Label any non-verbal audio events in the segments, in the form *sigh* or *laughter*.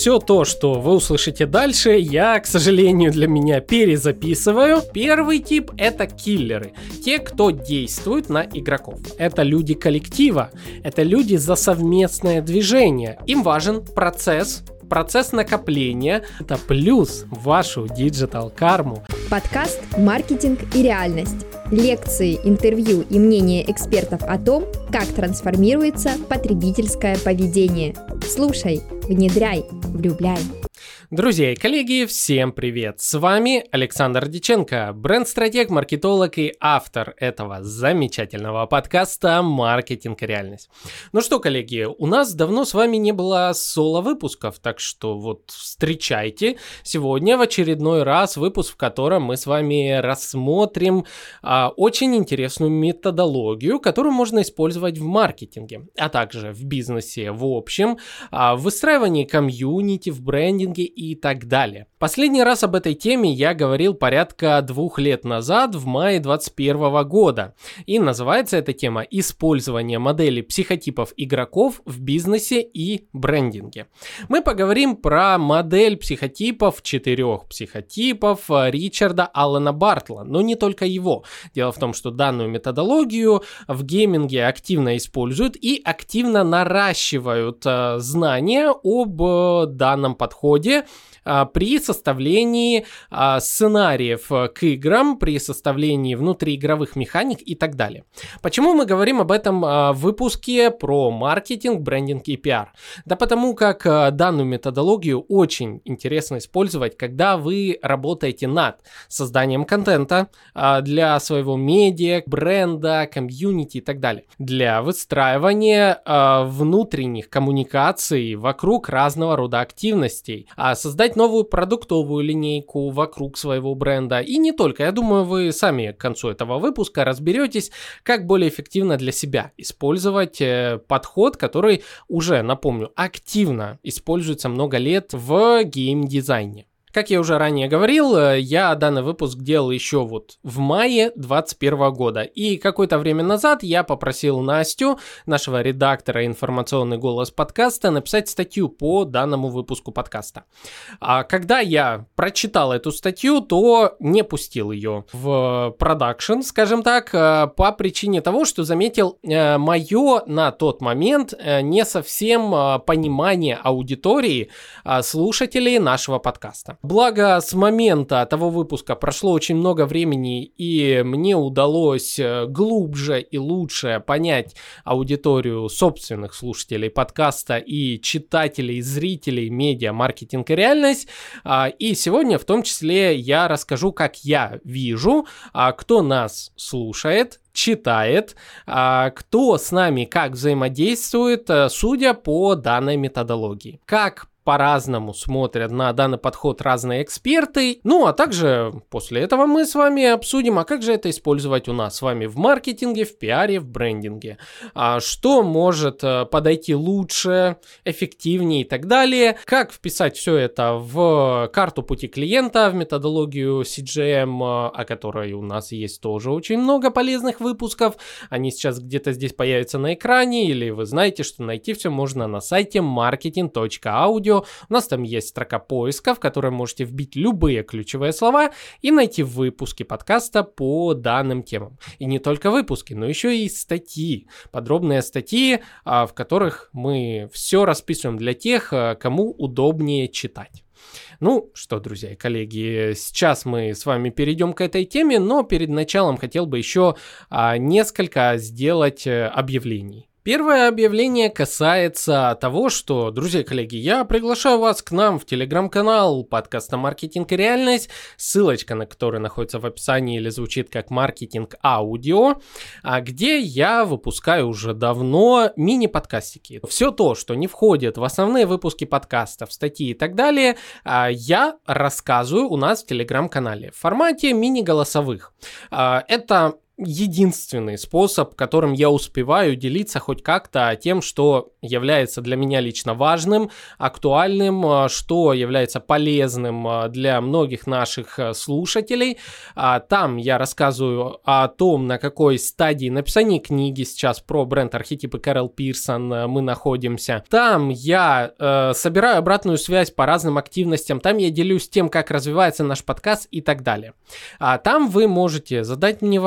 Все то, что вы услышите дальше, я, к сожалению, для меня перезаписываю. Первый тип — это киллеры. Те, кто действует на игроков. Это люди коллектива, это люди за совместное движение. Им важен процесс, процесс накопления – это плюс вашу digital карму. Подкаст «Маркетинг и реальность». Лекции, интервью и мнения экспертов о том, как трансформируется потребительское поведение. Слушай, внедряй, влюбляй. Друзья и коллеги, всем привет! С вами Александр Диченко, бренд-стратег, маркетолог и автор этого замечательного подкаста «Маркетинг и реальность». Ну что, коллеги, у нас давно с вами не было соло-выпусков, так что вот встречайте. Сегодня в очередной раз выпуск, в котором мы с вами рассмотрим а, очень интересную методологию, которую можно использовать в маркетинге, а также в бизнесе в общем, а, в выстраивании комьюнити, в брендинге и так далее. Последний раз об этой теме я говорил порядка двух лет назад, в мае 2021 года. И называется эта тема «Использование модели психотипов игроков в бизнесе и брендинге». Мы поговорим про модель психотипов, четырех психотипов Ричарда Аллена Бартла, но не только его. Дело в том, что данную методологию в гейминге активно используют и активно наращивают э, знания об э, данном подходе при составлении а, сценариев э, к играм, при составлении внутриигровых механик и так далее. Почему мы говорим об этом а, в выпуске про маркетинг, брендинг и пиар? Да потому как данную методологию очень интересно использовать, когда вы работаете над созданием контента для своего медиа, бренда, комьюнити и так далее. Для выстраивания внутренних коммуникаций вокруг разного рода активностей. Создать создать новую продуктовую линейку вокруг своего бренда. И не только. Я думаю, вы сами к концу этого выпуска разберетесь, как более эффективно для себя использовать э, подход, который уже, напомню, активно используется много лет в геймдизайне. Как я уже ранее говорил, э, я данный выпуск делал еще вот в мае 2021 года. И какое-то время назад я попросил Настю, нашего редактора «Информационный голос» подкаста, написать статью по данному выпуску подкаста. А когда я прочитал эту статью, то не пустил ее в продакшн, скажем так, э, по причине того, что заметил э, мое на тот момент не совсем понимание аудитории слушателей нашего подкаста. Благо, с момента того выпуска прошло очень много времени, и мне удалось э, глубже и лучше понять аудиторию собственных слушателей подкаста и читателей, зрителей медиа, маркетинг и реальность. А, и сегодня в том числе я расскажу, как я вижу, а, кто нас слушает, читает, а, кто с нами как взаимодействует, э, судя по данной методологии. Как по-разному смотрят на данный подход разные эксперты. Ну, а также после этого мы с вами обсудим, а как же это использовать у нас с вами в маркетинге, в пиаре, в брендинге. А что может э, подойти лучше, эффективнее и так далее. Как вписать все это в карту пути клиента, в методологию CGM, э, о которой у нас есть тоже очень много полезных выпусков. Они сейчас где-то здесь появятся на экране, или вы знаете, что найти все можно на сайте marketing.audio У нас там есть строка поиска, в которой можете вбить любые ключевые слова и найти выпуски подкаста по данным темам. И не только выпуски, но еще и статьи. Подробные статьи, а, в которых мы все расписываем для тех, а, кому удобнее читать. Ну что, друзья и коллеги, сейчас мы с вами перейдем к этой теме, но перед началом хотел бы еще а, несколько сделать э, объявлений. Первое объявление касается того, что, друзья коллеги, я приглашаю вас к нам в телеграм-канал подкаста «Маркетинг и реальность», ссылочка на который находится в описании или звучит как «Маркетинг аудио», а где я выпускаю уже давно мини-подкастики. Все то, что не входит в основные выпуски подкастов, статьи и так далее, а, я рассказываю у нас в телеграм-канале в формате мини-голосовых. А, это единственный способ, которым я успеваю делиться хоть как-то тем, что является для меня лично важным, актуальным, а, что является полезным а, для многих наших а, слушателей. Там я рассказываю о том, на какой стадии написания книги сейчас про бренд архетипы Кэрол Пирсон мы находимся. Там я э, собираю обратную связь по разным активностям, там я делюсь тем, как развивается наш подкаст и так далее. А там вы можете задать мне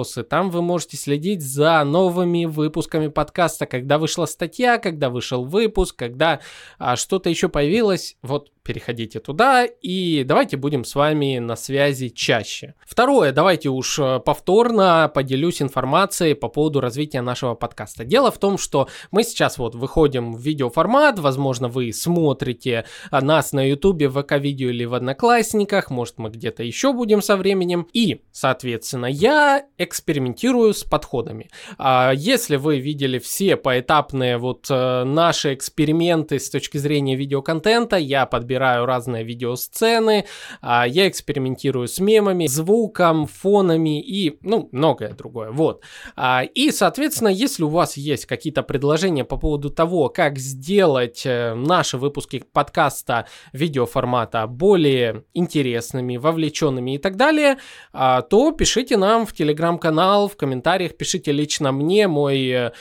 вопросы, там вы можете следить за новыми выпусками подкаста, когда вышла статья, когда вышел выпуск, когда а, что-то еще появилось. Вот переходите туда и давайте будем с вами на связи чаще. Второе, давайте уж э, повторно поделюсь информацией по поводу развития нашего подкаста. Дело в том, что мы сейчас вот выходим в видеоформат, возможно, вы смотрите а, нас на ютубе, в ВК-видео или в Одноклассниках, может мы где-то еще будем со временем. И, соответственно, я экспериментирую с подходами. А, если вы видели все поэтапные вот э, наши эксперименты с точки зрения видеоконтента, я подбираю собираю разные видеосцены, а, я экспериментирую с мемами, звуком, фонами и, ну, многое другое. Вот. А, и, соответственно, если у вас есть какие-то предложения по поводу того, как сделать э, наши выпуски подкаста видеоформата более интересными, вовлеченными и так далее, а, то пишите нам в телеграм-канал, в комментариях, пишите лично мне, мой э,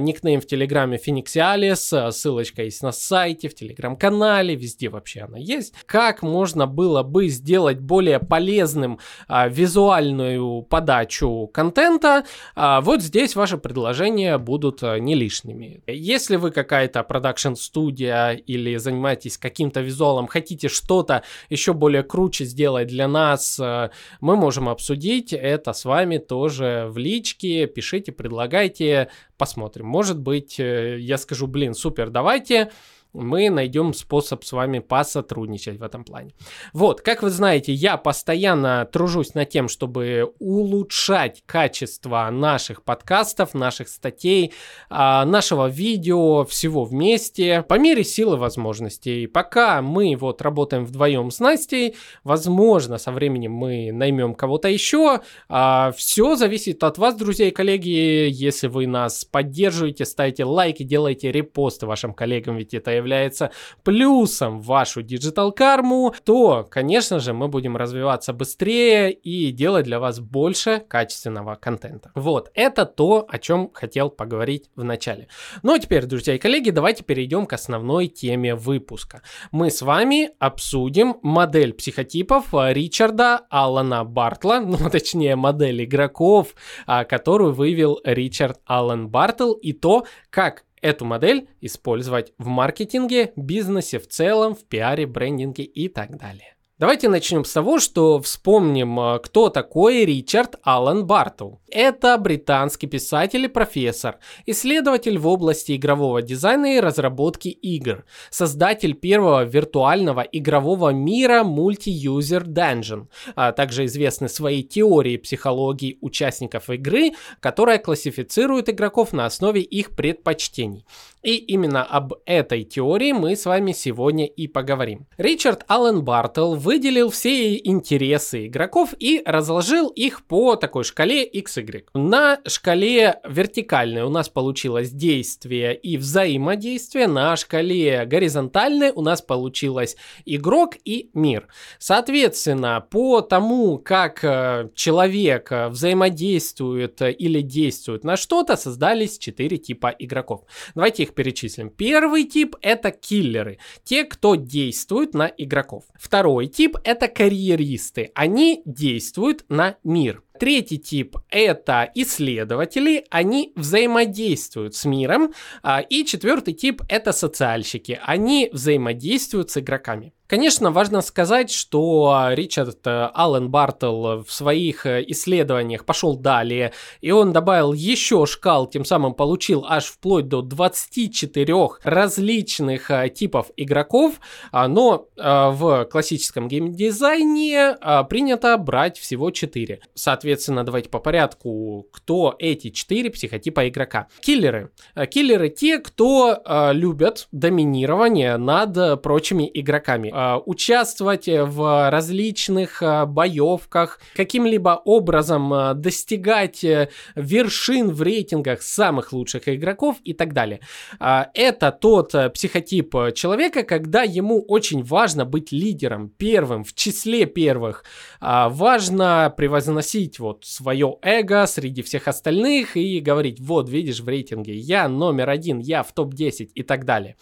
никнейм в телеграме Фениксиалис, ссылочка есть на сайте, в телеграм-канале, везде вообще вообще она есть, как можно было бы сделать более полезным а, визуальную подачу контента, а, вот здесь ваши предложения будут а, не лишними. Если вы какая-то продакшн-студия или занимаетесь каким-то визуалом, хотите что-то еще более круче сделать для нас, а, мы можем обсудить это с вами тоже в личке, пишите, предлагайте, посмотрим. Может быть, э, я скажу, блин, супер, давайте мы найдем способ с вами посотрудничать в этом плане. Вот, как вы знаете, я постоянно тружусь над тем, чтобы улучшать качество наших подкастов, наших статей, а, нашего видео, всего вместе, по мере силы возможностей. Пока мы вот работаем вдвоем с Настей, возможно, со временем мы наймем кого-то еще. А, Все зависит от вас, друзья и коллеги. Если вы нас поддерживаете, ставите лайки, делаете репосты вашим коллегам, ведь это является плюсом в вашу digital карму, то, конечно же, мы будем развиваться быстрее и делать для вас больше качественного контента. Вот, это то, о чем хотел поговорить в начале. Ну а теперь, друзья и коллеги, давайте перейдем к основной теме выпуска. Мы с вами обсудим модель психотипов Ричарда Аллана Бартла, *laughs* ну точнее модель игроков, а, которую вывел Ричард Аллан Бартл и то, как эту модель использовать в маркетинге, бизнесе в целом, в пиаре, брендинге и так далее. Давайте начнем с того, что вспомним, э, кто такой Ричард Аллен Бартл. Это британский писатель и профессор, исследователь в области игрового дизайна и разработки игр, создатель первого виртуального игрового мира Multi-User Dungeon, а также известный своей теорией психологии участников игры, которая классифицирует игроков на основе их предпочтений. И именно об этой теории мы с вами сегодня и поговорим. Ричард Аллен Бартл выделил все интересы игроков и разложил их по такой шкале XY. На шкале вертикальной у нас получилось действие и взаимодействие, на шкале горизонтальной у нас получилось игрок и мир. Соответственно, по тому, как э, человек э, взаимодействует или действует на что-то, создались четыре типа игроков. Давайте их перечислим. Первый тип это киллеры, те, кто действует на игроков. Второй тип это карьеристы, они действуют на мир. Третий тип – это исследователи, они взаимодействуют с миром. А, и четвертый тип – это социальщики, они взаимодействуют с игроками. Конечно, важно сказать, что Ричард э, Аллен Бартл в своих э, исследованиях пошел далее, и он добавил еще шкал, тем самым получил аж вплоть до 24 различных э, типов игроков, а, но в классическом геймдизайне принято брать всего 4. Соответственно, давайте по порядку, кто эти четыре психотипа игрока. Киллеры. Киллеры те, кто любят доминирование над прочими игроками. Э, участвовать в различных э, боевках, каким-либо образом э, достигать э, вершин в рейтингах самых лучших игроков и так далее. Э, это тот э, психотип человека, когда ему очень важно быть лидером, первым, в числе первых. Э, важно превозносить вот свое эго среди всех остальных и говорить, вот, видишь, в рейтинге я номер один, я в топ-10 и так далее.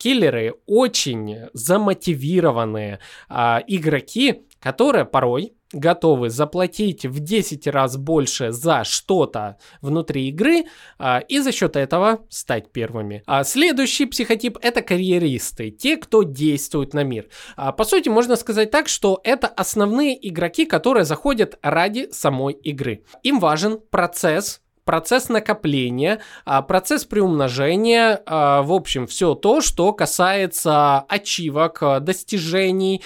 Киллеры очень замотивированные а, игроки, которые порой готовы заплатить в 10 раз больше за что-то внутри игры а, и за счет этого стать первыми. А следующий психотип это карьеристы, те, кто действует на мир. А, по сути, можно сказать так, что это основные игроки, которые заходят ради самой игры. Им важен процесс, процесс накопления, а, процесс приумножения, а, в общем, все то, что касается ачивок, а, достижений,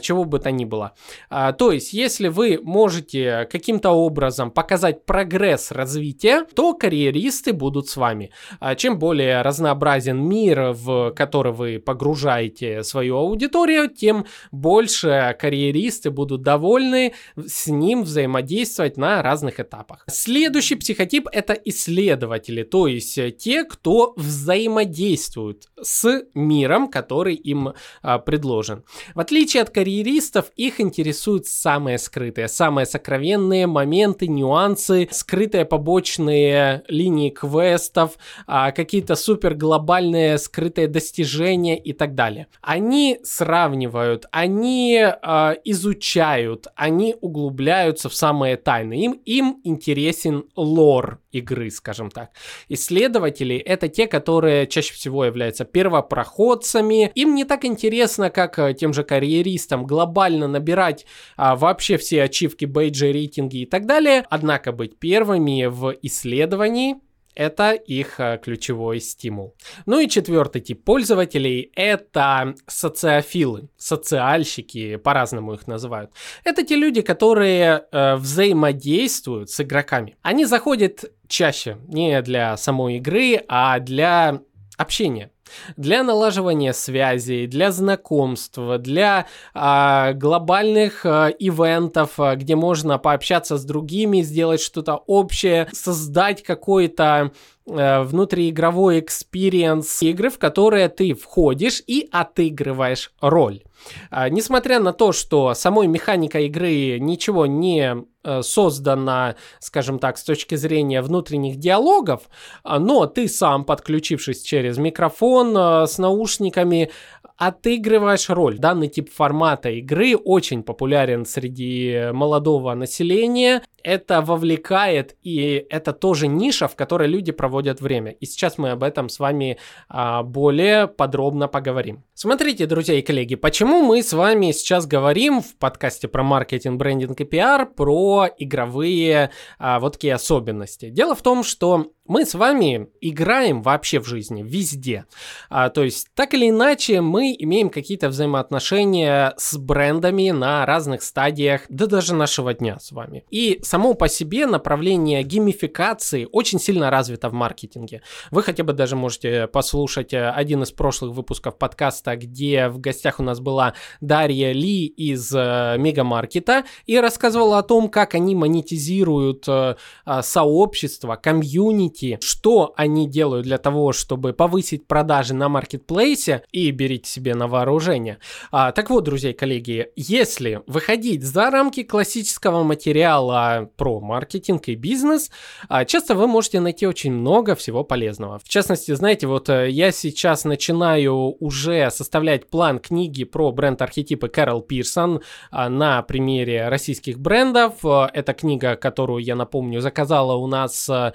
чего бы то ни было. То есть, если вы можете каким-то образом показать прогресс развития, то карьеристы будут с вами. Чем более разнообразен мир, в который вы погружаете свою аудиторию, тем больше карьеристы будут довольны с ним взаимодействовать на разных этапах. Следующий психотип это исследователи, то есть э, те, кто взаимодействуют с миром, который им а, предложен. В отличие от карьеристов, их интересуют самые скрытые, самые сокровенные моменты, нюансы, скрытые побочные линии квестов, а, какие-то супер глобальные скрытые достижения и так далее. Они сравнивают, они а, изучают, они углубляются в самые тайны. Им, им интересен лор игры, скажем так. Исследователи — это те, которые чаще всего являются первопроходцами. Им не так интересно, как э, тем же карьеристам, глобально набирать а, вообще все ачивки, бейджи, рейтинги и так далее. Однако быть первыми в исследовании это их э, ключевой стимул. Ну и четвертый тип пользователей – это социофилы, социальщики, по-разному их называют. Это те люди, которые э, взаимодействуют с игроками. Они заходят чаще не для самой игры, а для общения для налаживания связей, для знакомства, для а, глобальных а, ивентов, а, где можно пообщаться с другими, сделать что-то общее, создать какой-то внутриигровой experience игры, в которые ты входишь и отыгрываешь роль. А, несмотря на то, что самой механика игры ничего не э, создано, скажем так, с точки зрения внутренних диалогов, а, но ты сам, подключившись через микрофон э, с наушниками, отыгрываешь роль. Данный тип формата игры очень популярен среди молодого населения. Это вовлекает, и это тоже ниша, в которой люди проводят время. И сейчас мы об этом с вами а, более подробно поговорим. Смотрите, друзья и коллеги, почему мы с вами сейчас говорим в подкасте про маркетинг, брендинг и пиар про игровые а, вот такие особенности. Дело в том, что мы с вами играем вообще в жизни, везде. А, то есть, так или иначе, мы имеем какие-то взаимоотношения с брендами на разных стадиях, да даже нашего дня с вами. И само по себе направление геймификации очень сильно развито в маркетинге. Вы хотя бы даже можете послушать э, один из прошлых выпусков подкаста, где в гостях у нас была Дарья Ли из э, Мегамаркета и рассказывала о том, как они монетизируют э, сообщество, комьюнити, найти, что они делают для того, чтобы повысить продажи на маркетплейсе и берите себе на вооружение. А, так вот, друзья и коллеги, если выходить за рамки классического материала про маркетинг и бизнес, а, часто вы можете найти очень много всего полезного. В частности, знаете, вот э, я сейчас начинаю уже составлять план книги про бренд-архетипы Кэрол Пирсон а, на примере российских брендов. Э, это книга, которую, я напомню, заказала у нас э,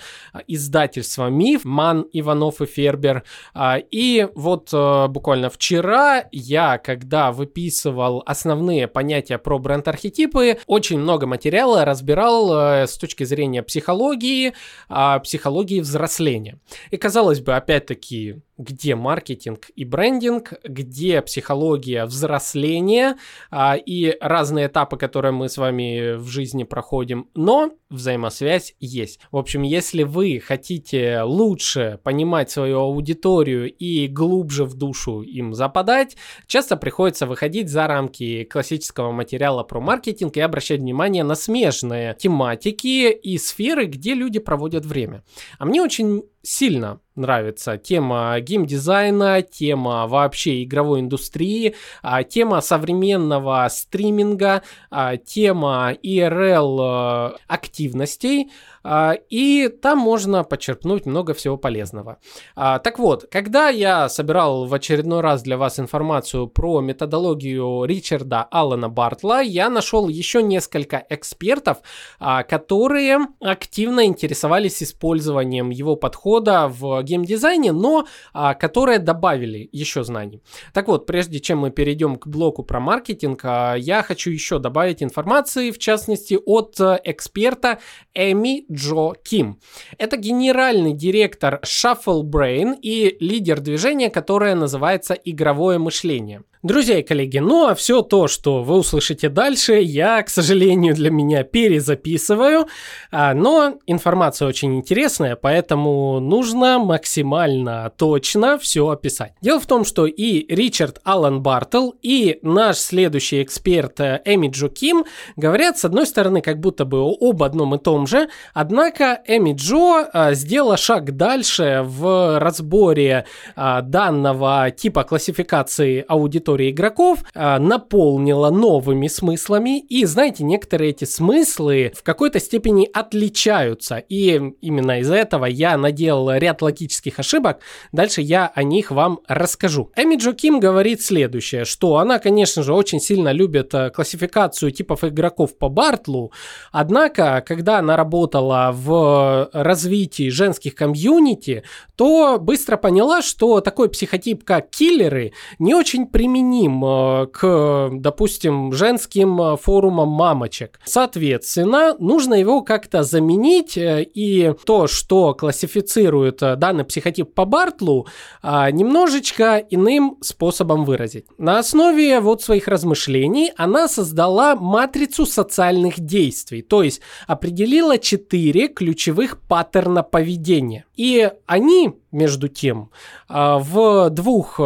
из издательства «Миф», Ман, Иванов и Фербер. А, и вот э, буквально вчера я, когда выписывал основные понятия про бренд-архетипы, очень много материала разбирал э, с точки зрения психологии, а, психологии взросления. И казалось бы, опять-таки, где маркетинг и брендинг, где психология взросления а, и разные этапы, которые мы с вами в жизни проходим, но взаимосвязь есть. В общем, если вы хотите лучше понимать свою аудиторию и глубже в душу им западать, часто приходится выходить за рамки классического материала про маркетинг и обращать внимание на смежные тематики и сферы, где люди проводят время. А мне очень сильно нравится тема геймдизайна, тема вообще игровой индустрии, а, тема современного стриминга, а, тема IRL э, активностей, и там можно почерпнуть много всего полезного. Так вот, когда я собирал в очередной раз для вас информацию про методологию Ричарда Аллена Бартла, я нашел еще несколько экспертов, которые активно интересовались использованием его подхода в геймдизайне, но а, которые добавили еще знаний. Так вот, прежде чем мы перейдем к блоку про маркетинг, а, я хочу еще добавить информации, в частности, от а, эксперта Эми Джо Ким. Это генеральный директор Shuffle Brain и лидер движения, которое называется игровое мышление. Друзья и коллеги, ну а все то, что вы услышите дальше, я, к сожалению, для меня перезаписываю, а, но информация очень интересная, поэтому нужно максимально точно все описать. Дело в том, что и Ричард Аллен Бартл, и наш следующий эксперт э, Эми Джо Ким говорят, с одной стороны, как будто бы об одном и том же, однако Эми Джо а, сделала шаг дальше в разборе а, данного типа классификации аудитории история игроков э, наполнила новыми смыслами, и, знаете, некоторые эти смыслы в какой-то степени отличаются, и именно из-за этого я наделал ряд логических ошибок, дальше я о них вам расскажу. Эми Джо Ким говорит следующее, что она, конечно же, очень сильно любит э, классификацию типов игроков по Бартлу, однако, когда она работала в развитии женских комьюнити, то быстро поняла, что такой психотип, как киллеры, не очень применим применим э, к, допустим, женским э, форумам мамочек. Соответственно, нужно его как-то заменить, э, и то, что классифицирует данный психотип по Бартлу, немножечко иным способом выразить. На основе вот своих размышлений она создала матрицу социальных действий, то есть определила четыре ключевых паттерна поведения. И они, между тем, в двух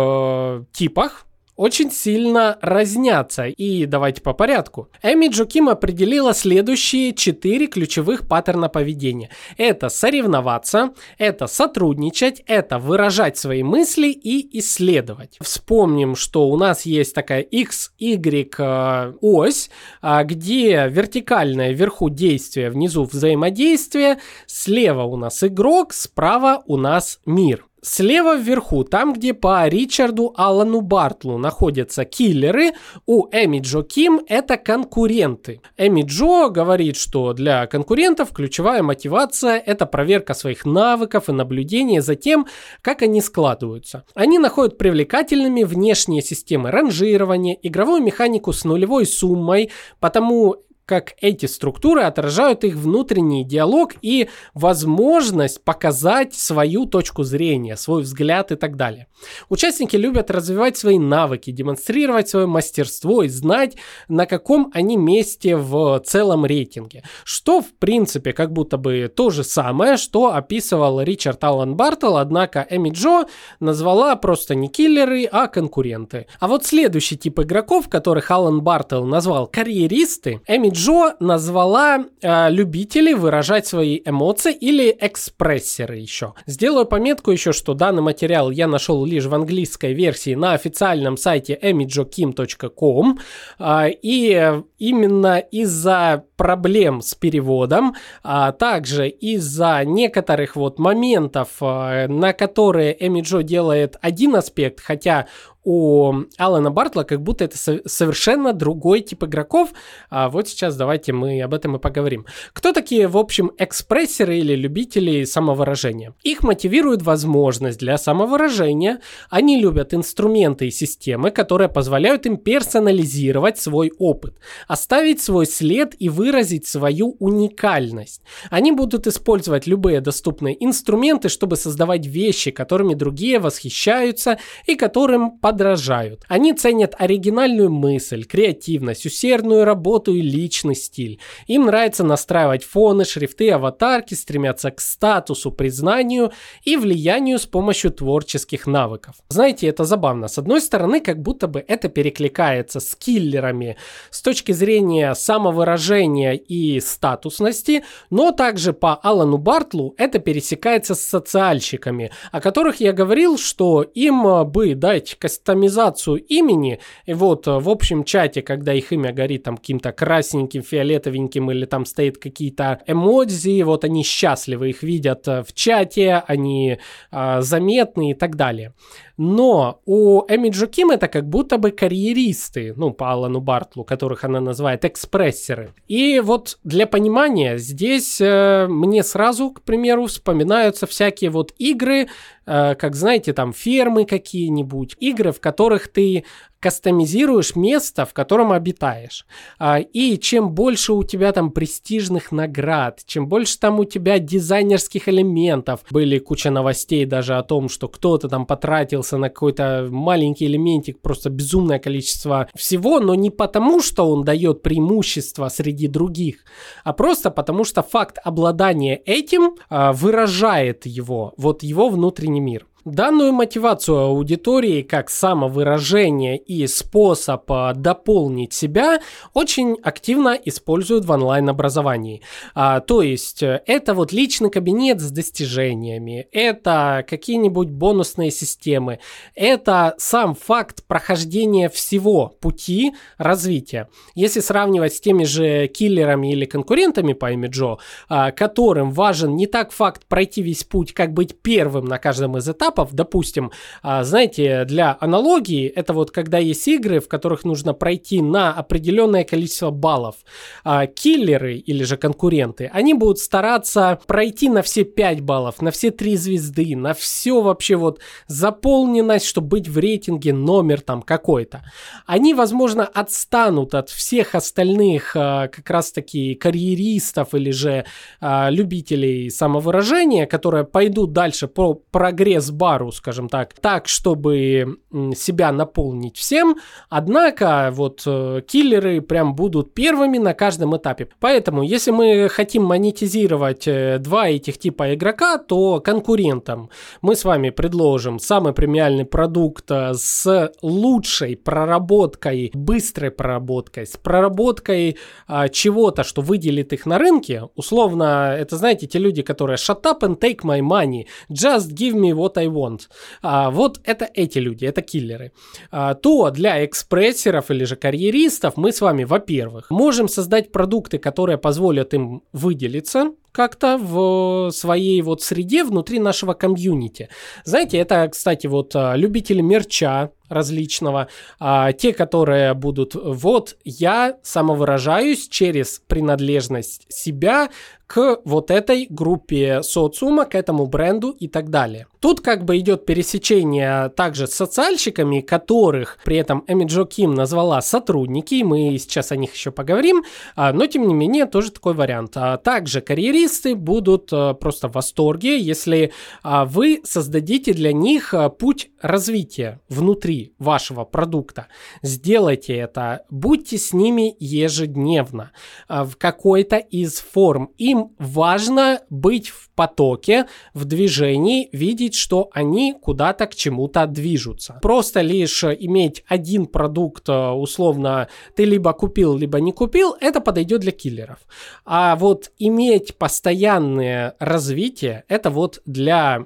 типах очень сильно разнятся. И давайте по порядку. Эми Джуким определила следующие четыре ключевых паттерна поведения. Это соревноваться, это сотрудничать, это выражать свои мысли и исследовать. Вспомним, что у нас есть такая X, Y э, ось, а, где вертикальное вверху действие, внизу взаимодействие, слева у нас игрок, справа у нас мир. Слева вверху, там, где по Ричарду Аллану Бартлу находятся киллеры, у Эми Джо Ким это конкуренты. Эми Джо говорит, что для конкурентов ключевая мотивация – это проверка своих навыков и наблюдение за тем, как они складываются. Они находят привлекательными внешние системы ранжирования, игровую механику с нулевой суммой, потому как эти структуры отражают их внутренний диалог и возможность показать свою точку зрения, свой взгляд и так далее. Участники любят развивать свои навыки, демонстрировать свое мастерство и знать, на каком они месте в целом рейтинге. Что, в принципе, как будто бы то же самое, что описывал Ричард Аллен Бартл, однако Эми Джо назвала просто не киллеры, а конкуренты. А вот следующий тип игроков, которых Аллен Бартл назвал карьеристы, Эми Джо назвала э, любителей выражать свои эмоции или экспрессеры еще. Сделаю пометку еще, что данный материал я нашел лишь в английской версии на официальном сайте emijokim.com. Э, и именно из-за проблем с переводом, а также из-за некоторых вот моментов, э, на которые Эми Джо делает один аспект, хотя у Алана Бартла как будто это совершенно другой тип игроков. А вот сейчас давайте мы об этом и поговорим. Кто такие, в общем, экспрессеры или любители самовыражения? Их мотивирует возможность для самовыражения. Они любят инструменты и системы, которые позволяют им персонализировать свой опыт, оставить свой след и выразить свою уникальность. Они будут использовать любые доступные инструменты, чтобы создавать вещи, которыми другие восхищаются и которым подражают. Они ценят оригинальную мысль, креативность, усердную работу и личный стиль. Им нравится настраивать фоны, шрифты, аватарки, стремятся к статусу, признанию и влиянию с помощью творческих навыков. Знаете, это забавно. С одной стороны, как будто бы это перекликается с киллерами с точки зрения самовыражения и статусности, но также по Алану Бартлу это пересекается с социальщиками, о которых я говорил, что им бы дать кастомизацию имени, и вот э, в общем чате, когда их имя горит там каким-то красненьким, фиолетовеньким или там стоит какие-то эмодзи, вот они счастливы, их видят э, в чате, они э, заметны и так далее. Но у Эми Джоким это как будто бы карьеристы, ну, по Алану Бартлу, которых она называет экспрессеры. И вот для понимания, здесь э, мне сразу, к примеру, вспоминаются всякие вот игры, э, как, знаете, там фермы какие-нибудь, игры, в которых ты кастомизируешь место, в котором обитаешь. А, и чем больше у тебя там престижных наград, чем больше там у тебя дизайнерских элементов, были куча новостей даже о том, что кто-то там потратился на какой-то маленький элементик, просто безумное количество всего, но не потому, что он дает преимущество среди других, а просто потому, что факт обладания этим а, выражает его, вот его внутренний мир. Данную мотивацию аудитории как самовыражение и способ а, дополнить себя очень активно используют в онлайн-образовании. А, то есть э, это вот личный кабинет с достижениями, это какие-нибудь бонусные системы, это сам факт прохождения всего пути развития. Если сравнивать с теми же киллерами или конкурентами по имиджо, а, которым важен не так факт пройти весь путь, как быть первым на каждом из этапов, этапов, допустим, а, знаете, для аналогии, это вот когда есть игры, в которых нужно пройти на определенное количество баллов. А, киллеры или же конкуренты, они будут стараться пройти на все 5 баллов, на все 3 звезды, на все вообще вот заполненность, чтобы быть в рейтинге номер там какой-то. Они, возможно, отстанут от всех остальных а, как раз-таки карьеристов или же любителей самовыражения, которые пойдут дальше по прогресс-бару пару, скажем так, так, чтобы себя наполнить всем. Однако вот э, киллеры прям будут первыми на каждом этапе. Поэтому, если мы хотим монетизировать э, два этих типа игрока, то конкурентам мы с вами предложим самый премиальный продукт э, с лучшей проработкой, быстрой проработкой, с проработкой а, чего-то, что выделит их на рынке. Условно, это знаете, те люди, которые shut up and take my money, just give me what I want want. А, вот это эти люди, это киллеры. А, то для экспрессеров или же карьеристов мы с вами, во-первых, можем создать продукты, которые позволят им выделиться, как-то в своей вот среде внутри нашего комьюнити. Знаете, это, кстати, вот а, любители мерча различного, а, те, которые будут, вот я самовыражаюсь через принадлежность себя к вот этой группе социума, к этому бренду и так далее. Тут как бы идет пересечение также с социальщиками, которых при этом Эми Джо Ким назвала сотрудники, мы сейчас о них еще поговорим, а, но тем не менее тоже такой вариант. А также карьеристы будут а, просто в восторге, если вы создадите для них путь развития внутри вашего продукта. Сделайте это, будьте с ними ежедневно в какой-то из форм. Им важно быть в потоке, в движении, видеть, что они куда-то к чему-то движутся. Просто лишь иметь один продукт, э, условно, ты либо купил, либо не купил, это подойдет для киллеров. А вот иметь постоянное развитие, это вот для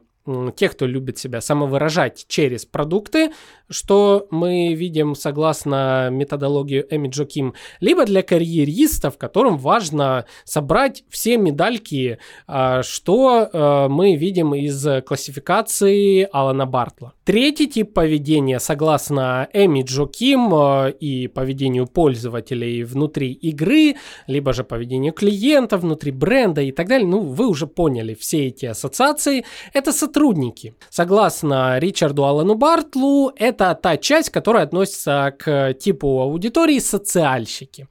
тех, кто любит себя самовыражать через продукты, что мы видим согласно методологии Эми Джоким, либо для карьеристов, которым важно собрать все медальки, а, что э, мы видим из классификации Алана Бартла. Третий тип поведения, согласно Эми Джоким э, и поведению пользователей внутри игры, либо же поведению клиентов внутри бренда и так далее, ну, вы уже поняли все эти ассоциации, это сотрудники. Согласно Ричарду Алану Бартлу, это та часть, которая относится к типу аудитории социальщики.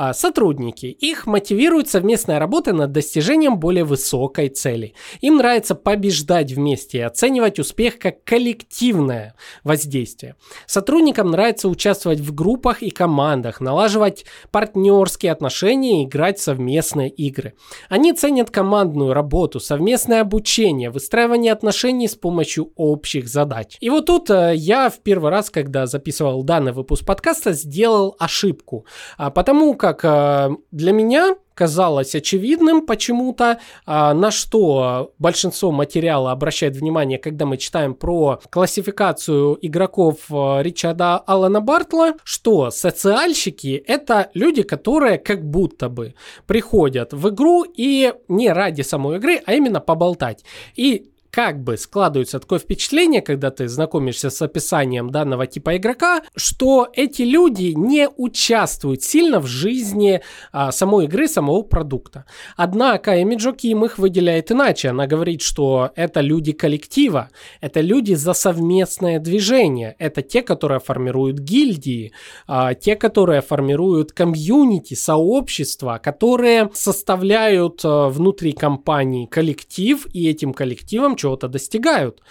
А, сотрудники. Их мотивирует совместная работа над достижением более высокой цели. Им нравится побеждать вместе и оценивать успех как коллективное воздействие. Сотрудникам нравится участвовать в группах и командах, налаживать партнерские отношения и играть в совместные игры. Они ценят командную работу, совместное обучение, выстраивание отношений с помощью общих задач. И вот тут э, я в первый раз, когда записывал данный выпуск подкаста, сделал ошибку. А, потому как э, для меня казалось очевидным почему-то, а, на что большинство материала обращает внимание, когда мы читаем про классификацию игроков э, Ричарда Алана Бартла, что социальщики — это люди, которые как будто бы приходят в игру и не ради самой игры, а именно поболтать. И как бы складывается такое впечатление, когда ты знакомишься с описанием данного типа игрока, что эти люди не участвуют сильно в жизни а, самой игры, самого продукта. Однако Эмиджо Ким их выделяет иначе. Она говорит, что это люди коллектива, это люди за совместное движение, это те, которые формируют гильдии, а, те, которые формируют комьюнити, сообщества, которые составляют а, внутри компании коллектив, и этим коллективом чего-то достигают.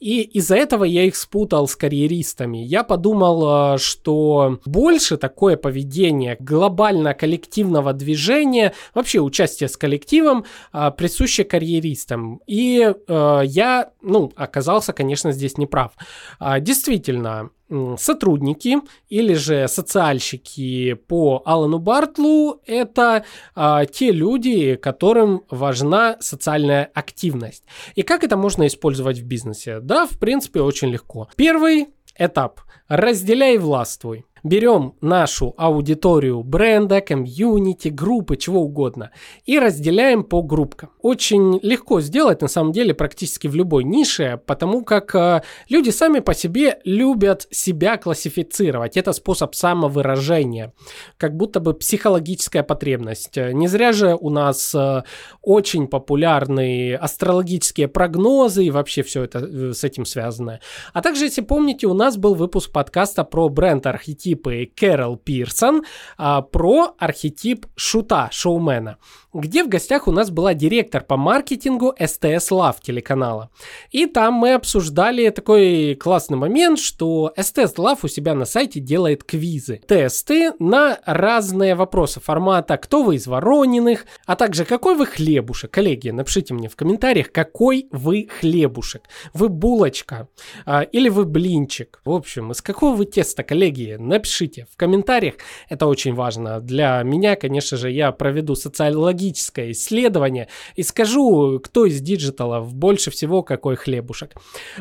И из-за этого я их спутал с карьеристами. Я подумал, э, что больше такое поведение глобально коллективного движения, вообще участие с коллективом, э, присуще карьеристам. И э, я, ну, оказался, конечно, здесь неправ. А, действительно, сотрудники или же социальщики по Алану Бартлу – это а, те люди, которым важна социальная активность. И как это можно использовать в бизнесе? Да, в принципе, очень легко. Первый этап – разделяй властвуй берем нашу аудиторию бренда, комьюнити, группы, чего угодно и разделяем по группкам. Очень легко сделать на самом деле практически в любой нише, потому как э, люди сами по себе любят себя классифицировать. Это способ самовыражения, как будто бы психологическая потребность. Не зря же у нас э, очень популярные астрологические прогнозы и вообще все это э, с этим связано. А также, если помните, у нас был выпуск подкаста про бренд архетип архетипы Кэрол Пирсон а, про архетип шута, шоумена где в гостях у нас была директор по маркетингу STS Love телеканала. И там мы обсуждали такой классный момент, что STS Love у себя на сайте делает квизы, тесты на разные вопросы формата «Кто вы из Ворониных?», а также «Какой вы хлебушек?». Коллеги, напишите мне в комментариях, какой вы хлебушек. Вы булочка а, или вы блинчик. В общем, из какого вы теста, коллеги? Напишите в комментариях. Это очень важно. Для меня, конечно же, я проведу социологическое исследование и скажу, кто из digital ов больше всего какой хлебушек.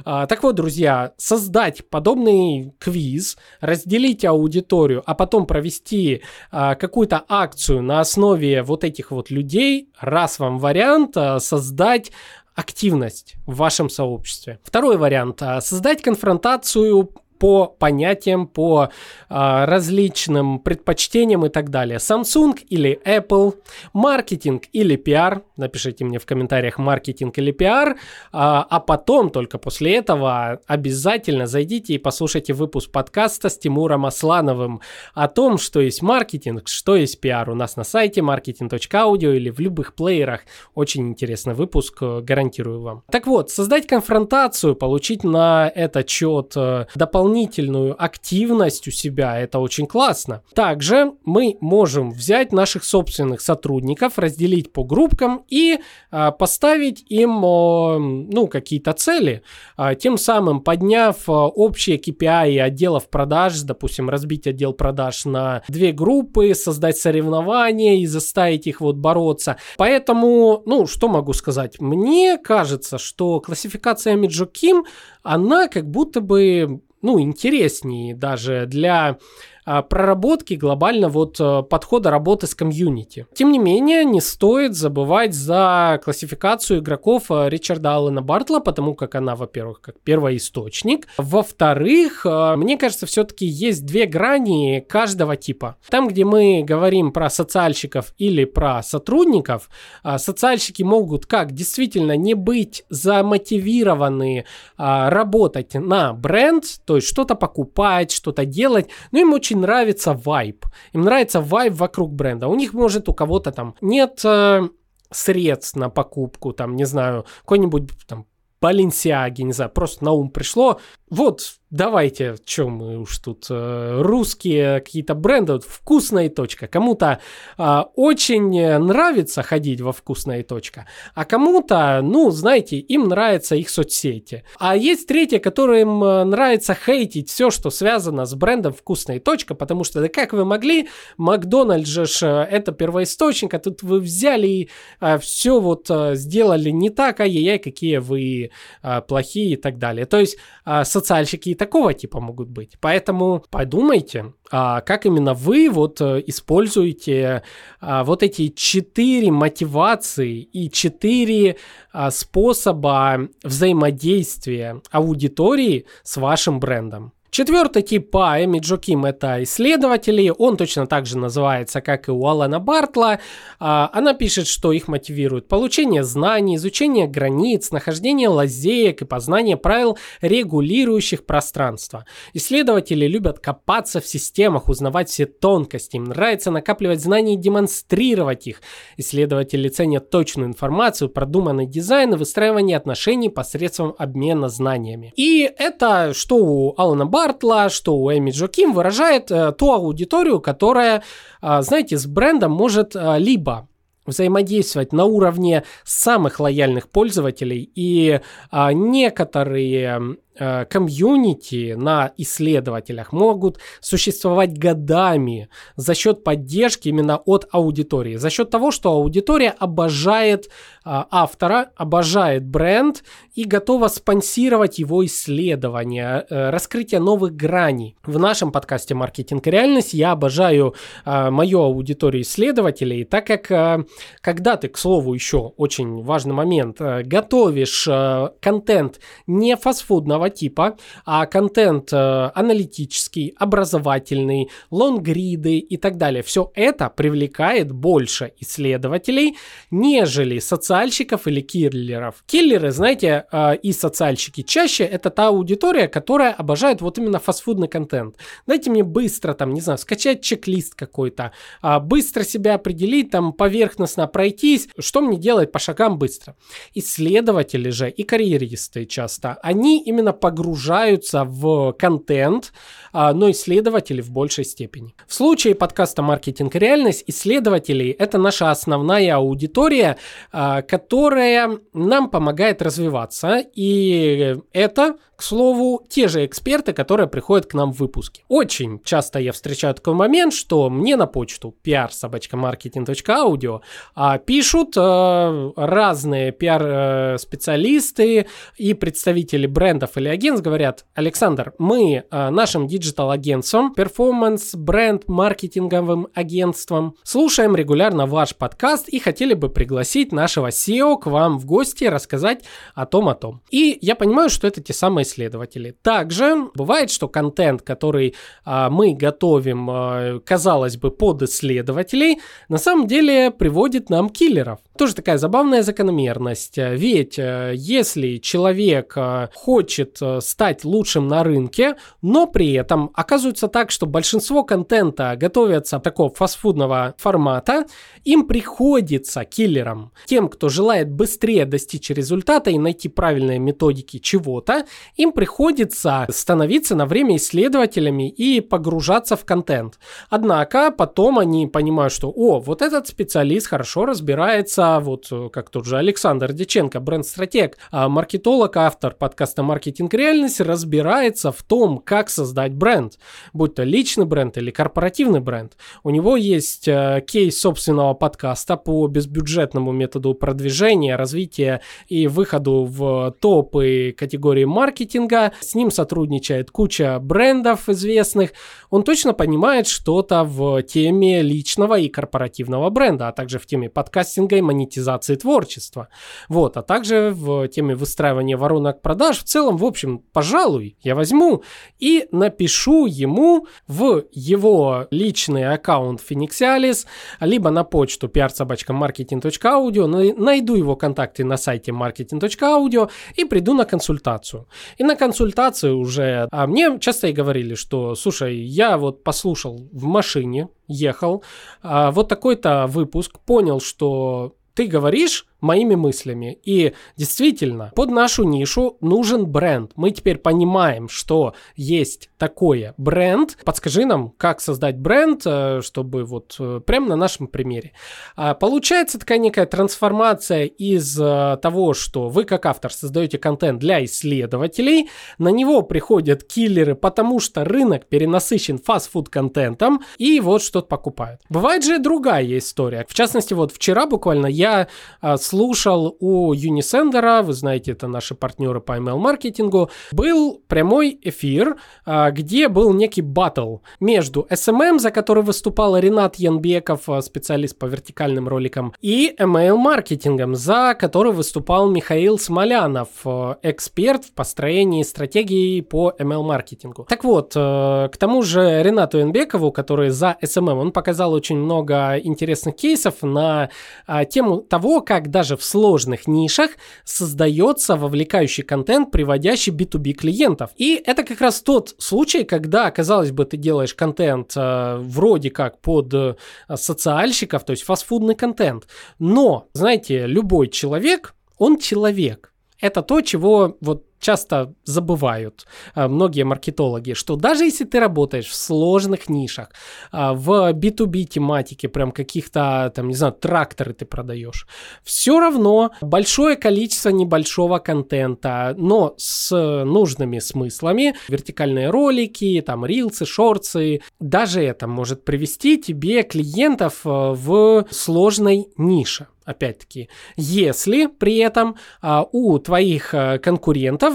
А, так вот, друзья, создать подобный квиз, разделить аудиторию, а потом провести а, какую-то акцию на основе вот этих вот людей, раз вам вариант, а, создать активность в вашем сообществе. Второй вариант. Создать конфронтацию по понятиям, по а, различным предпочтениям и так далее. Samsung или Apple, маркетинг или пиар, напишите мне в комментариях маркетинг или пиар, а, а потом только после этого обязательно зайдите и послушайте выпуск подкаста с Тимуром Аслановым о том, что есть маркетинг, что есть пиар у нас на сайте marketing.audio или в любых плеерах. Очень интересный выпуск, гарантирую вам. Так вот, создать конфронтацию, получить на этот счет э, дополнительные дополнительную активность у себя, это очень классно. Также мы можем взять наших собственных сотрудников, разделить по группкам и а, поставить им а, ну, какие-то цели, а, тем самым подняв а, общие KPI отделов продаж, допустим, разбить отдел продаж на две группы, создать соревнования и заставить их вот бороться. Поэтому, ну, что могу сказать? Мне кажется, что классификация Миджо Ким, она как будто бы ну, интереснее даже для проработки глобально вот э, подхода работы с комьюнити. Тем не менее, не стоит забывать за классификацию игроков э, Ричарда Аллена Бартла, потому как она, во-первых, как первоисточник. Во-вторых, э, мне кажется, все-таки есть две грани каждого типа. Там, где мы говорим про социальщиков или про сотрудников, социальщики могут как действительно не быть замотивированы работать на бренд, то есть что-то покупать, что-то делать, но им очень очень нравится вайб. Им нравится вайб вокруг бренда. У них, может, у кого-то там нет э, средств на покупку, там, не знаю, какой-нибудь там Баленсиаги, не знаю, просто на ум пришло. Вот, давайте, чем мы уж тут э, русские какие-то бренды, вот вкусная точка. Кому-то э, очень нравится ходить во вкусная точка, а кому-то, ну, знаете, им нравятся их соцсети. А есть третье, которым э, нравится хейтить все, что связано с брендом вкусная точка, потому что, да как вы могли, Макдональдс же э, это первоисточник, а тут вы взяли и э, все вот э, сделали не так, ай-яй-яй, какие вы э, плохие и так далее. То есть э, социальщики такого типа могут быть. Поэтому подумайте, а, как именно вы вот э, используете а, вот эти четыре мотивации и четыре а, способа взаимодействия аудитории с вашим брендом. Четвертый тип по Эми Джоким – это исследователи. Он точно так же называется, как и у Алана Бартла. А, она пишет, что их мотивирует получение знаний, изучение границ, нахождение лазеек и познание правил, регулирующих пространство. Исследователи любят копаться в системах, узнавать все тонкости. Им нравится накапливать знания и демонстрировать их. Исследователи ценят точную информацию, продуманный дизайн и выстраивание отношений посредством обмена знаниями. И это что у Алана Бартла, Бартла, что у Эми Джоким выражает э, ту аудиторию, которая, э, знаете, с брендом может э, либо взаимодействовать на уровне самых лояльных пользователей и а, некоторые комьюнити на исследователях могут существовать годами за счет поддержки именно от аудитории, за счет того, что аудитория обожает э, автора, обожает бренд и готова спонсировать его исследования, э, раскрытие новых граней. В нашем подкасте «Маркетинг и реальность» я обожаю мою аудиторию исследователей, так как когда ты, к слову, еще очень важный момент, готовишь контент не фастфудного разного типа, а контент э, аналитический, образовательный, лонгриды и так далее. Все это привлекает больше исследователей, нежели социальщиков или киллеров. Киллеры, знаете, э, и социальщики чаще это та аудитория, которая обожает вот именно фастфудный контент. Дайте мне быстро там, не знаю, скачать чек-лист какой-то, э, быстро себя определить, там поверхностно пройтись, что мне делать по шагам быстро. Исследователи же и карьеристы часто, они именно погружаются в контент, а, но исследователи в большей степени. В случае подкаста «Маркетинг и реальность» исследователи – это наша основная аудитория, а, которая нам помогает развиваться. И это к слову, те же эксперты, которые приходят к нам в выпуске. Очень часто я встречаю такой момент, что мне на почту pr-marketing.audio а, пишут а, разные пиар-специалисты и представители брендов или агентств, говорят, Александр, мы а, нашим digital-агентством, performance, бренд, маркетинговым агентством слушаем регулярно ваш подкаст и хотели бы пригласить нашего CEO к вам в гости рассказать о том, о том. И я понимаю, что это те самые исследователи. Также бывает, что контент, который а, мы готовим, а, казалось бы, под исследователей, на самом деле приводит нам киллеров. Тоже такая забавная закономерность. Ведь а, если человек а, хочет стать лучшим на рынке, но при этом оказывается так, что большинство контента готовятся такого фастфудного формата, им приходится киллерам, тем, кто желает быстрее достичь результата и найти правильные методики чего-то, им приходится становиться на время исследователями и погружаться в контент. Однако потом они понимают, что о, вот этот специалист хорошо разбирается кто-то, вот как тот же Александр Диченко, бренд-стратег, а маркетолог, автор подкаста «Маркетинг. Реальность», разбирается в том, как создать бренд, будь то личный бренд или корпоративный бренд. У него есть э, кейс собственного подкаста по безбюджетному методу продвижения, развития и выходу в топы категории маркетинга. С ним сотрудничает куча брендов известных. Он точно понимает что-то в теме личного и корпоративного бренда, а также в теме подкастинга и монетизации творчества. Вот, а также в теме выстраивания воронок продаж. В целом, в общем, пожалуй, я возьму и напишу ему в его личный аккаунт Phoenixialis, либо на почту prsobachkamarketing.audio, найду его контакты на сайте marketing.audio и приду на консультацию. И на консультацию уже, а мне часто и говорили, что, слушай, я вот послушал в машине, ехал, а, вот такой-то выпуск, понял, что ты говоришь моими мыслями. И действительно, под нашу нишу нужен бренд. Мы теперь понимаем, что есть такое бренд. Подскажи нам, как создать бренд, э, чтобы вот э, прямо на нашем примере. А, получается такая некая трансформация из э, того, что вы как автор создаете контент для исследователей, на него приходят киллеры, потому что рынок перенасыщен фастфуд контентом, и вот что-то покупают. Бывает же другая история. В частности, вот вчера буквально я слушал у Unisender, вы знаете, это наши партнеры по email-маркетингу, был прямой эфир, а, где был некий батл между SMM, за который выступал Ренат Янбеков, а, специалист по вертикальным роликам, и email-маркетингом, за который выступал Михаил Смолянов, а, эксперт в построении стратегии по email-маркетингу. Так вот, к тому же Ренату Янбекову, который за SMM, он показал очень много интересных кейсов на тему того, как даже в сложных нишах создается вовлекающий контент, приводящий B2B клиентов. И это как раз тот случай, когда, казалось бы, ты делаешь контент э, вроде как под э, социальщиков, то есть фастфудный контент. Но, знаете, любой человек, он человек. Это то, чего вот часто забывают а, многие маркетологи, что даже если ты работаешь в сложных нишах, а, в B2B тематике, прям каких-то, там, не знаю, тракторы ты продаешь, все равно большое количество небольшого контента, но с нужными смыслами, вертикальные ролики, там, рилсы, шорцы, даже это может привести тебе клиентов а, в сложной нише. Опять-таки, если при этом а, у твоих а,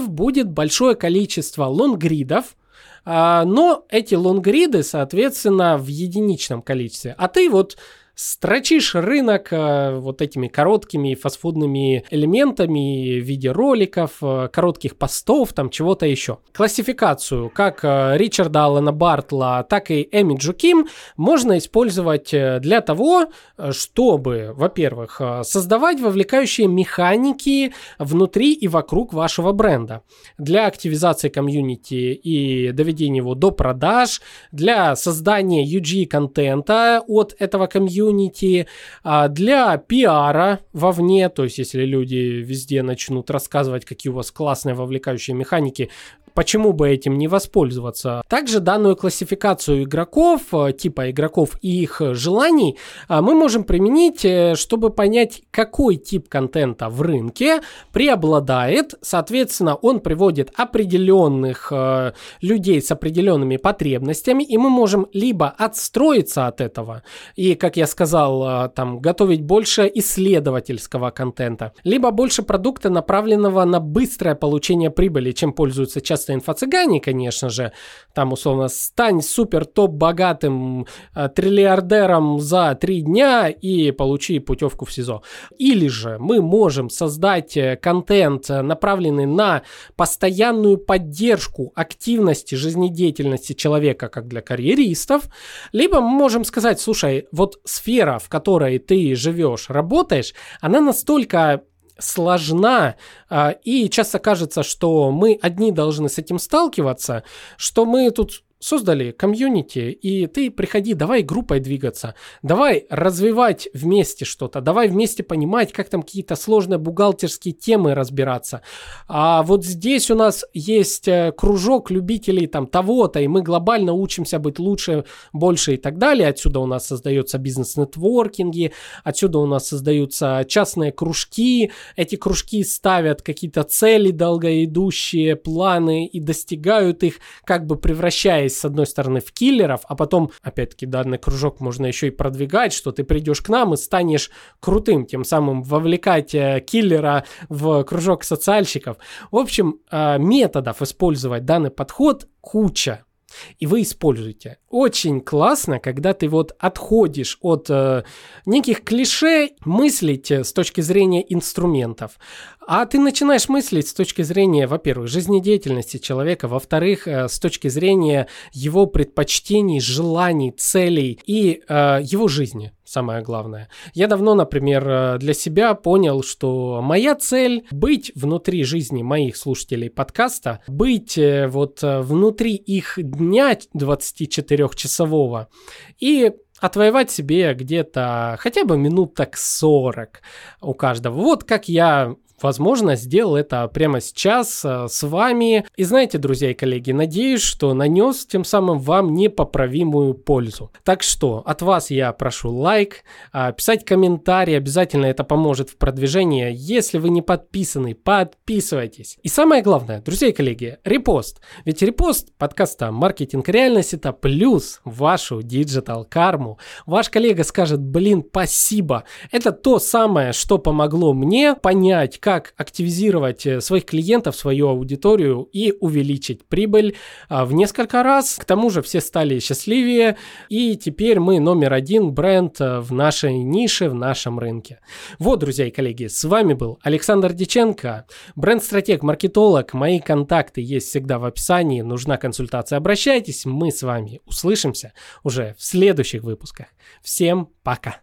будет большое количество лонгридов, а, но эти лонгриды, соответственно, в единичном количестве, а ты вот строчишь рынок э, вот этими короткими фастфудными элементами в виде роликов, э, коротких постов, там чего-то еще. Классификацию как э, Ричарда Аллена Бартла, так и Эми Джуким можно использовать для того, чтобы, во-первых, создавать вовлекающие механики внутри и вокруг вашего бренда для активизации комьюнити и доведения его до продаж, для создания UG-контента от этого комьюнити, комьюнити, а, для пиара вовне, то есть если люди везде начнут рассказывать, какие у вас классные вовлекающие механики, Почему бы этим не воспользоваться? Также данную классификацию игроков, э, типа игроков и их желаний, э, мы можем применить, э, чтобы понять, какой тип контента в рынке преобладает. Соответственно, он приводит определенных людей с определенными потребностями, и мы можем либо отстроиться от этого, и, как я сказал, там, готовить больше исследовательского контента, либо больше продукта, направленного на быстрое получение прибыли, чем пользуются часто часто инфо-цыгане, конечно же, там условно стань супер топ богатым э, триллиардером за три дня и получи путевку в СИЗО. Или же мы можем создать э, контент, э, направленный на постоянную поддержку активности, жизнедеятельности человека, как для карьеристов, либо мы можем сказать, слушай, вот сфера, в которой ты живешь, работаешь, она настолько сложна, а, и часто кажется, что мы одни должны с этим сталкиваться, что мы тут создали комьюнити, и ты приходи, давай группой двигаться, давай развивать вместе что-то, давай вместе понимать, как там какие-то сложные бухгалтерские темы разбираться. А вот здесь у нас есть э, кружок любителей там того-то, и мы глобально учимся быть лучше, больше и так далее. Отсюда у нас создается бизнес-нетворкинги, отсюда у нас создаются частные кружки, эти кружки ставят какие-то цели долгоидущие, планы и достигают их, как бы превращаясь с одной стороны в киллеров, а потом, опять-таки, данный кружок можно еще и продвигать, что ты придешь к нам и станешь крутым, тем самым вовлекать э, киллера в кружок социальщиков. В общем, э, методов использовать данный подход куча. И вы используете. Очень классно, когда ты вот отходишь от э, неких клише мыслить с точки зрения инструментов, а ты начинаешь мыслить с точки зрения, во-первых, жизнедеятельности человека, во-вторых, э, с точки зрения его предпочтений, желаний, целей и э, его жизни самое главное. Я давно, например, э, для себя понял, что моя цель быть внутри жизни моих слушателей подкаста, быть э, вот э, внутри их дня 24-часового и отвоевать себе где-то хотя бы минут так 40 у каждого. Вот как я Возможно, сделал это прямо сейчас э, с вами. И знаете, друзья и коллеги, надеюсь, что нанес тем самым вам непоправимую пользу. Так что от вас я прошу лайк, а, писать комментарий, обязательно это поможет в продвижении. Если вы не подписаны, подписывайтесь. И самое главное, друзья и коллеги, репост. Ведь репост подкаста «Маркетинг реальность» это плюс вашу digital карму. Ваш коллега скажет, блин, спасибо. Это то самое, что помогло мне понять, как как активизировать э, своих клиентов, свою аудиторию и увеличить прибыль а, в несколько раз. К тому же все стали счастливее, и теперь мы номер один бренд э, в нашей нише, в нашем рынке. Вот, друзья и коллеги, с вами был Александр Диченко, бренд-стратег, маркетолог. Мои контакты есть всегда в описании. Нужна консультация, обращайтесь. Мы с вами услышимся уже в следующих выпусках. Всем пока!